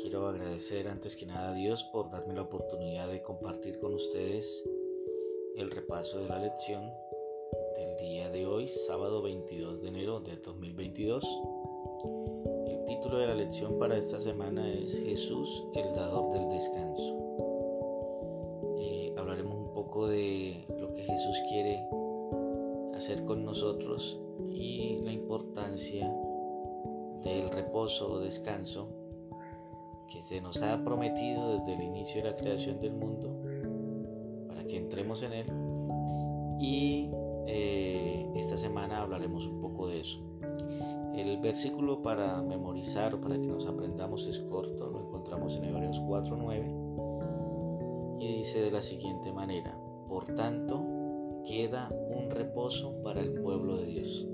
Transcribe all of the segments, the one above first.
Quiero agradecer antes que nada a Dios por darme la oportunidad de compartir con ustedes el repaso de la lección del día de hoy, sábado 22 de enero de 2022. El título de la lección para esta semana es Jesús, el dador del descanso. Eh, hablaremos un poco de lo que Jesús quiere hacer con nosotros y la importancia del reposo o descanso que se nos ha prometido desde el inicio de la creación del mundo para que entremos en él. Y eh, esta semana hablaremos un poco de eso. El versículo para memorizar para que nos aprendamos es corto, lo encontramos en Hebreos 4.9 y dice de la siguiente manera, por tanto queda un reposo para el pueblo de Dios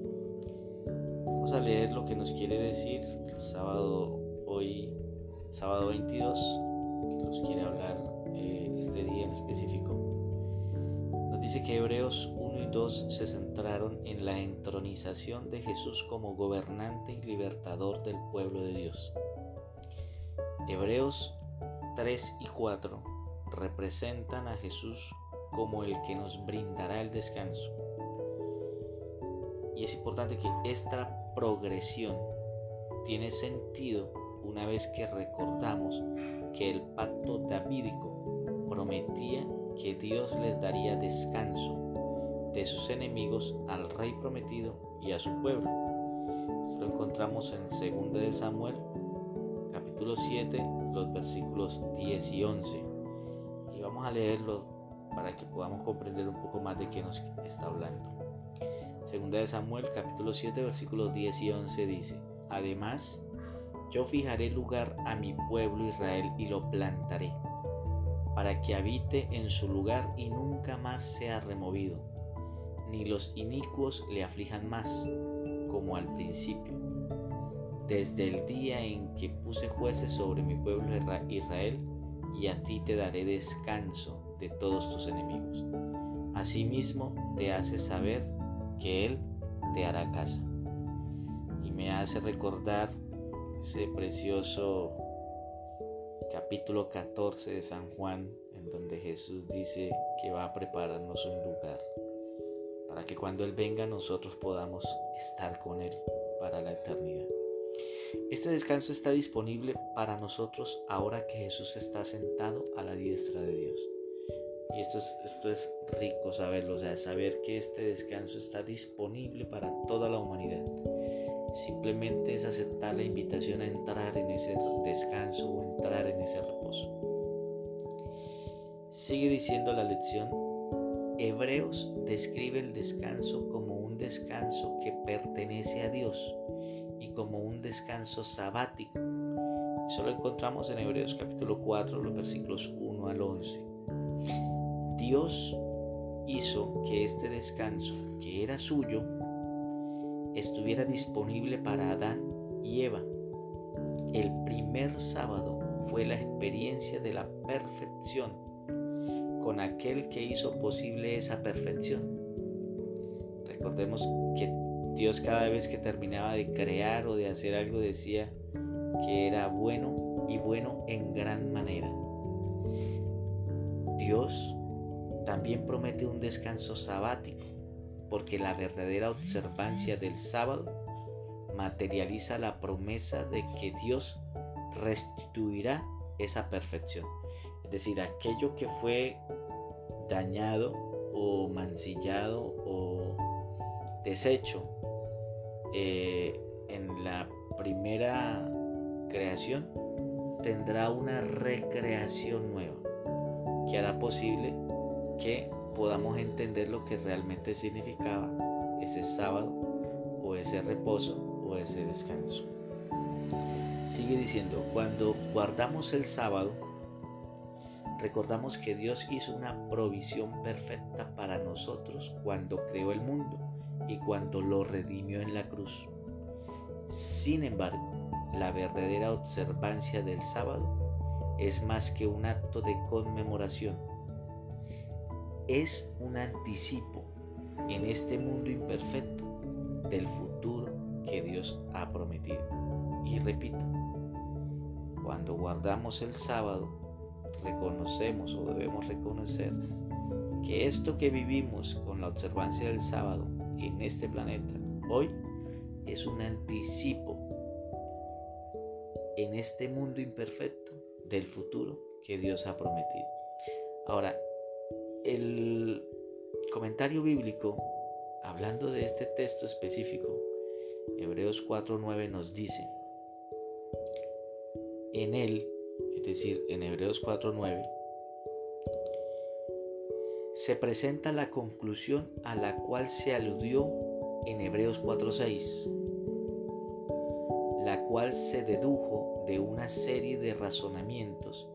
leer lo que nos quiere decir el sábado hoy, sábado 22, que nos quiere hablar eh, este día en específico. Nos dice que Hebreos 1 y 2 se centraron en la entronización de Jesús como gobernante y libertador del pueblo de Dios. Hebreos 3 y 4 representan a Jesús como el que nos brindará el descanso. Y es importante que esta progresión tiene sentido una vez que recordamos que el pacto davídico prometía que Dios les daría descanso de sus enemigos al rey prometido y a su pueblo. Esto lo encontramos en 2 de Samuel, capítulo 7, los versículos 10 y 11. Y vamos a leerlo para que podamos comprender un poco más de qué nos está hablando. Segunda de Samuel capítulo 7 versículos 10 y 11 dice, Además, yo fijaré lugar a mi pueblo Israel y lo plantaré, para que habite en su lugar y nunca más sea removido, ni los inicuos le aflijan más, como al principio. Desde el día en que puse jueces sobre mi pueblo Israel, y a ti te daré descanso de todos tus enemigos. Asimismo te hace saber que Él te hará casa. Y me hace recordar ese precioso capítulo 14 de San Juan, en donde Jesús dice que va a prepararnos un lugar para que cuando Él venga nosotros podamos estar con Él para la eternidad. Este descanso está disponible para nosotros ahora que Jesús está sentado a la diestra de Dios. Y esto es, esto es rico saberlo, o sea, saber que este descanso está disponible para toda la humanidad. Simplemente es aceptar la invitación a entrar en ese descanso o entrar en ese reposo. Sigue diciendo la lección, Hebreos describe el descanso como un descanso que pertenece a Dios y como un descanso sabático. Eso lo encontramos en Hebreos capítulo 4, los versículos 1 al 11. Dios hizo que este descanso, que era suyo, estuviera disponible para Adán y Eva. El primer sábado fue la experiencia de la perfección con aquel que hizo posible esa perfección. Recordemos que Dios cada vez que terminaba de crear o de hacer algo decía que era bueno y bueno en gran manera. Dios también promete un descanso sabático, porque la verdadera observancia del sábado materializa la promesa de que Dios restituirá esa perfección. Es decir, aquello que fue dañado o mancillado o deshecho eh, en la primera creación tendrá una recreación nueva que hará posible que podamos entender lo que realmente significaba ese sábado o ese reposo o ese descanso. Sigue diciendo, cuando guardamos el sábado, recordamos que Dios hizo una provisión perfecta para nosotros cuando creó el mundo y cuando lo redimió en la cruz. Sin embargo, la verdadera observancia del sábado es más que un acto de conmemoración es un anticipo en este mundo imperfecto del futuro que Dios ha prometido. Y repito, cuando guardamos el sábado, reconocemos o debemos reconocer que esto que vivimos con la observancia del sábado en este planeta hoy es un anticipo en este mundo imperfecto del futuro que Dios ha prometido. Ahora, el comentario bíblico, hablando de este texto específico, Hebreos 4.9 nos dice, en él, es decir, en Hebreos 4.9, se presenta la conclusión a la cual se aludió en Hebreos 4.6, la cual se dedujo de una serie de razonamientos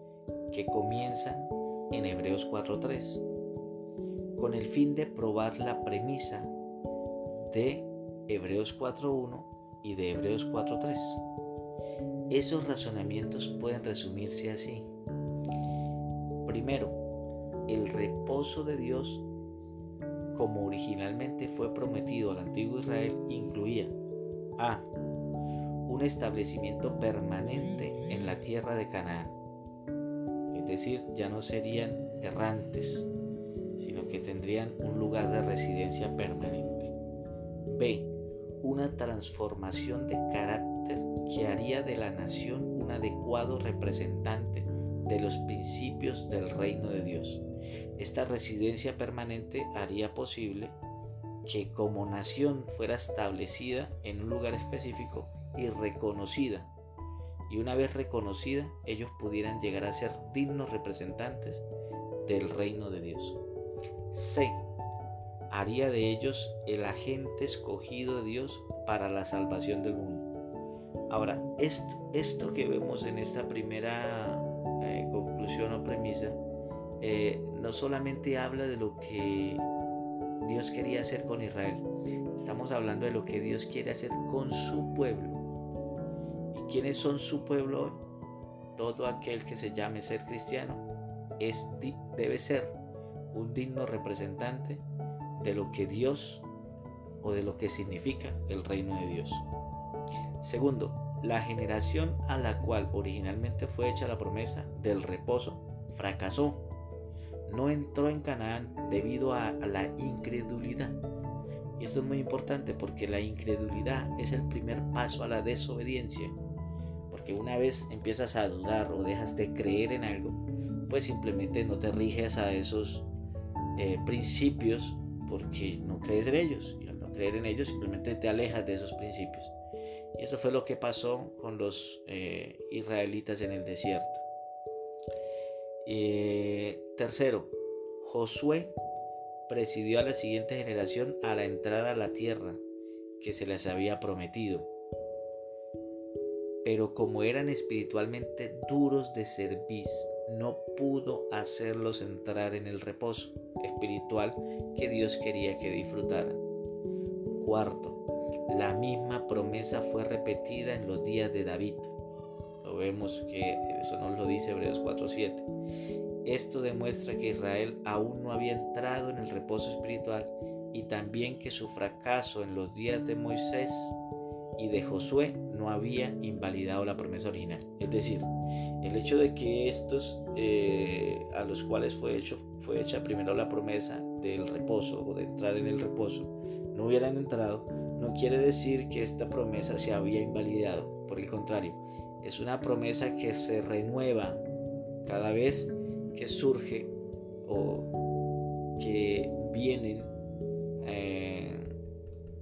que comienzan en Hebreos 4.3, con el fin de probar la premisa de Hebreos 4.1 y de Hebreos 4.3. Esos razonamientos pueden resumirse así. Primero, el reposo de Dios, como originalmente fue prometido al antiguo Israel, incluía a. un establecimiento permanente en la tierra de Canaán, es decir, ya no serían errantes, sino que tendrían un lugar de residencia permanente. B. Una transformación de carácter que haría de la nación un adecuado representante de los principios del reino de Dios. Esta residencia permanente haría posible que como nación fuera establecida en un lugar específico y reconocida. Y una vez reconocida, ellos pudieran llegar a ser dignos representantes del reino de Dios. C. Haría de ellos el agente escogido de Dios para la salvación del mundo. Ahora, esto, que vemos en esta primera eh, conclusión o premisa eh, no solamente habla de lo que Dios quería hacer con Israel, estamos hablando de lo que Dios quiere hacer con su pueblo. ¿Y quiénes son su pueblo Todo aquel que se llame ser cristiano es, debe ser un digno representante de lo que Dios o de lo que significa el reino de Dios. Segundo, la generación a la cual originalmente fue hecha la promesa del reposo fracasó no entró en Canaán debido a, la incredulidad. Y esto es muy importante porque la incredulidad es el primer paso a la desobediencia. Porque una vez empiezas a dudar o dejas de creer en algo, pues simplemente no te riges a esos eh, principios porque no crees en ellos. Y al no creer en ellos simplemente te alejas de esos principios. Y eso fue lo que pasó con los eh, israelitas en el desierto. Eh, tercero, Josué presidió a la siguiente generación a la entrada a la tierra que se les había prometido. Pero como eran espiritualmente duros de servir, no pudo hacerlos entrar en el reposo espiritual que Dios quería que disfrutaran. Cuarto, la misma promesa fue repetida en los días de David vemos que eso nos lo dice Hebreos 4.7. Esto demuestra que Israel aún no había entrado en el reposo espiritual y también que su fracaso en los días de Moisés y de Josué no había invalidado la promesa original. Es decir, el hecho de que estos eh, a los cuales fue, hecho, fue hecha primero la promesa del reposo o de entrar en el reposo no hubieran entrado, no quiere decir que esta promesa se había invalidado. Por el contrario, es una promesa que se renueva cada vez que surge o que vienen eh,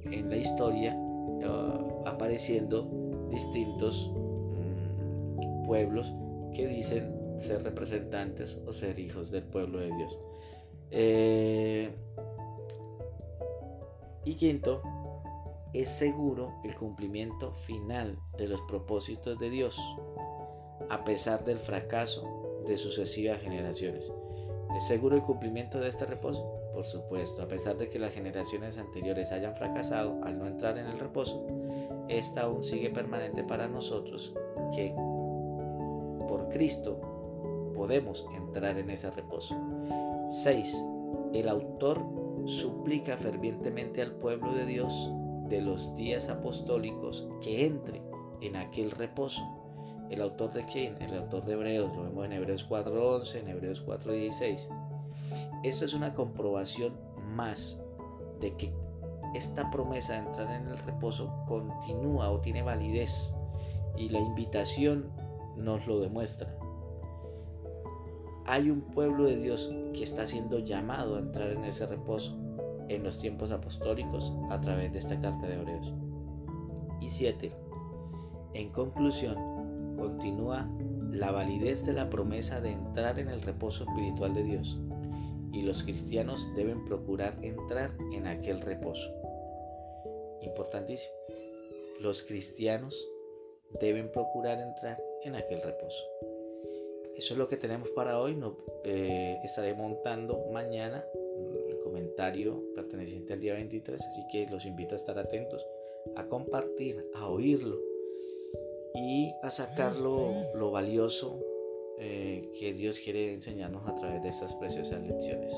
en la historia eh, apareciendo distintos mm, pueblos que dicen ser representantes o ser hijos del pueblo de Dios. Eh, y quinto, es seguro el cumplimiento final de los propósitos de Dios, a pesar del fracaso de sucesivas generaciones. ¿Es seguro el cumplimiento de este reposo? Por supuesto, a pesar de que las generaciones anteriores hayan fracasado al no entrar en el reposo, esta aún sigue permanente para nosotros que por Cristo podemos entrar en ese reposo. 6. El autor suplica fervientemente al pueblo de Dios de los días apostólicos que entre en aquel reposo. ¿El autor de quién? El autor de Hebreos, lo vemos en Hebreos 4.11, en Hebreos 4.16. Esto es una comprobación más de que esta promesa de entrar en el reposo continúa o tiene validez y la invitación nos lo demuestra. Hay un pueblo de Dios que está siendo llamado a entrar en ese reposo en los tiempos apostólicos a través de esta carta de Hebreos. Y 7. En conclusión, continúa la validez de la promesa de entrar en el reposo espiritual de Dios y los cristianos deben procurar entrar en aquel reposo. Importantísimo. Los cristianos deben procurar entrar en aquel reposo. Eso es lo que tenemos para hoy. No, eh, estaré montando mañana el comentario perteneciente al día 23, así que los invito a estar atentos, a compartir, a oírlo y a sacar lo, valioso eh, que Dios quiere enseñarnos a través de estas preciosas lecciones.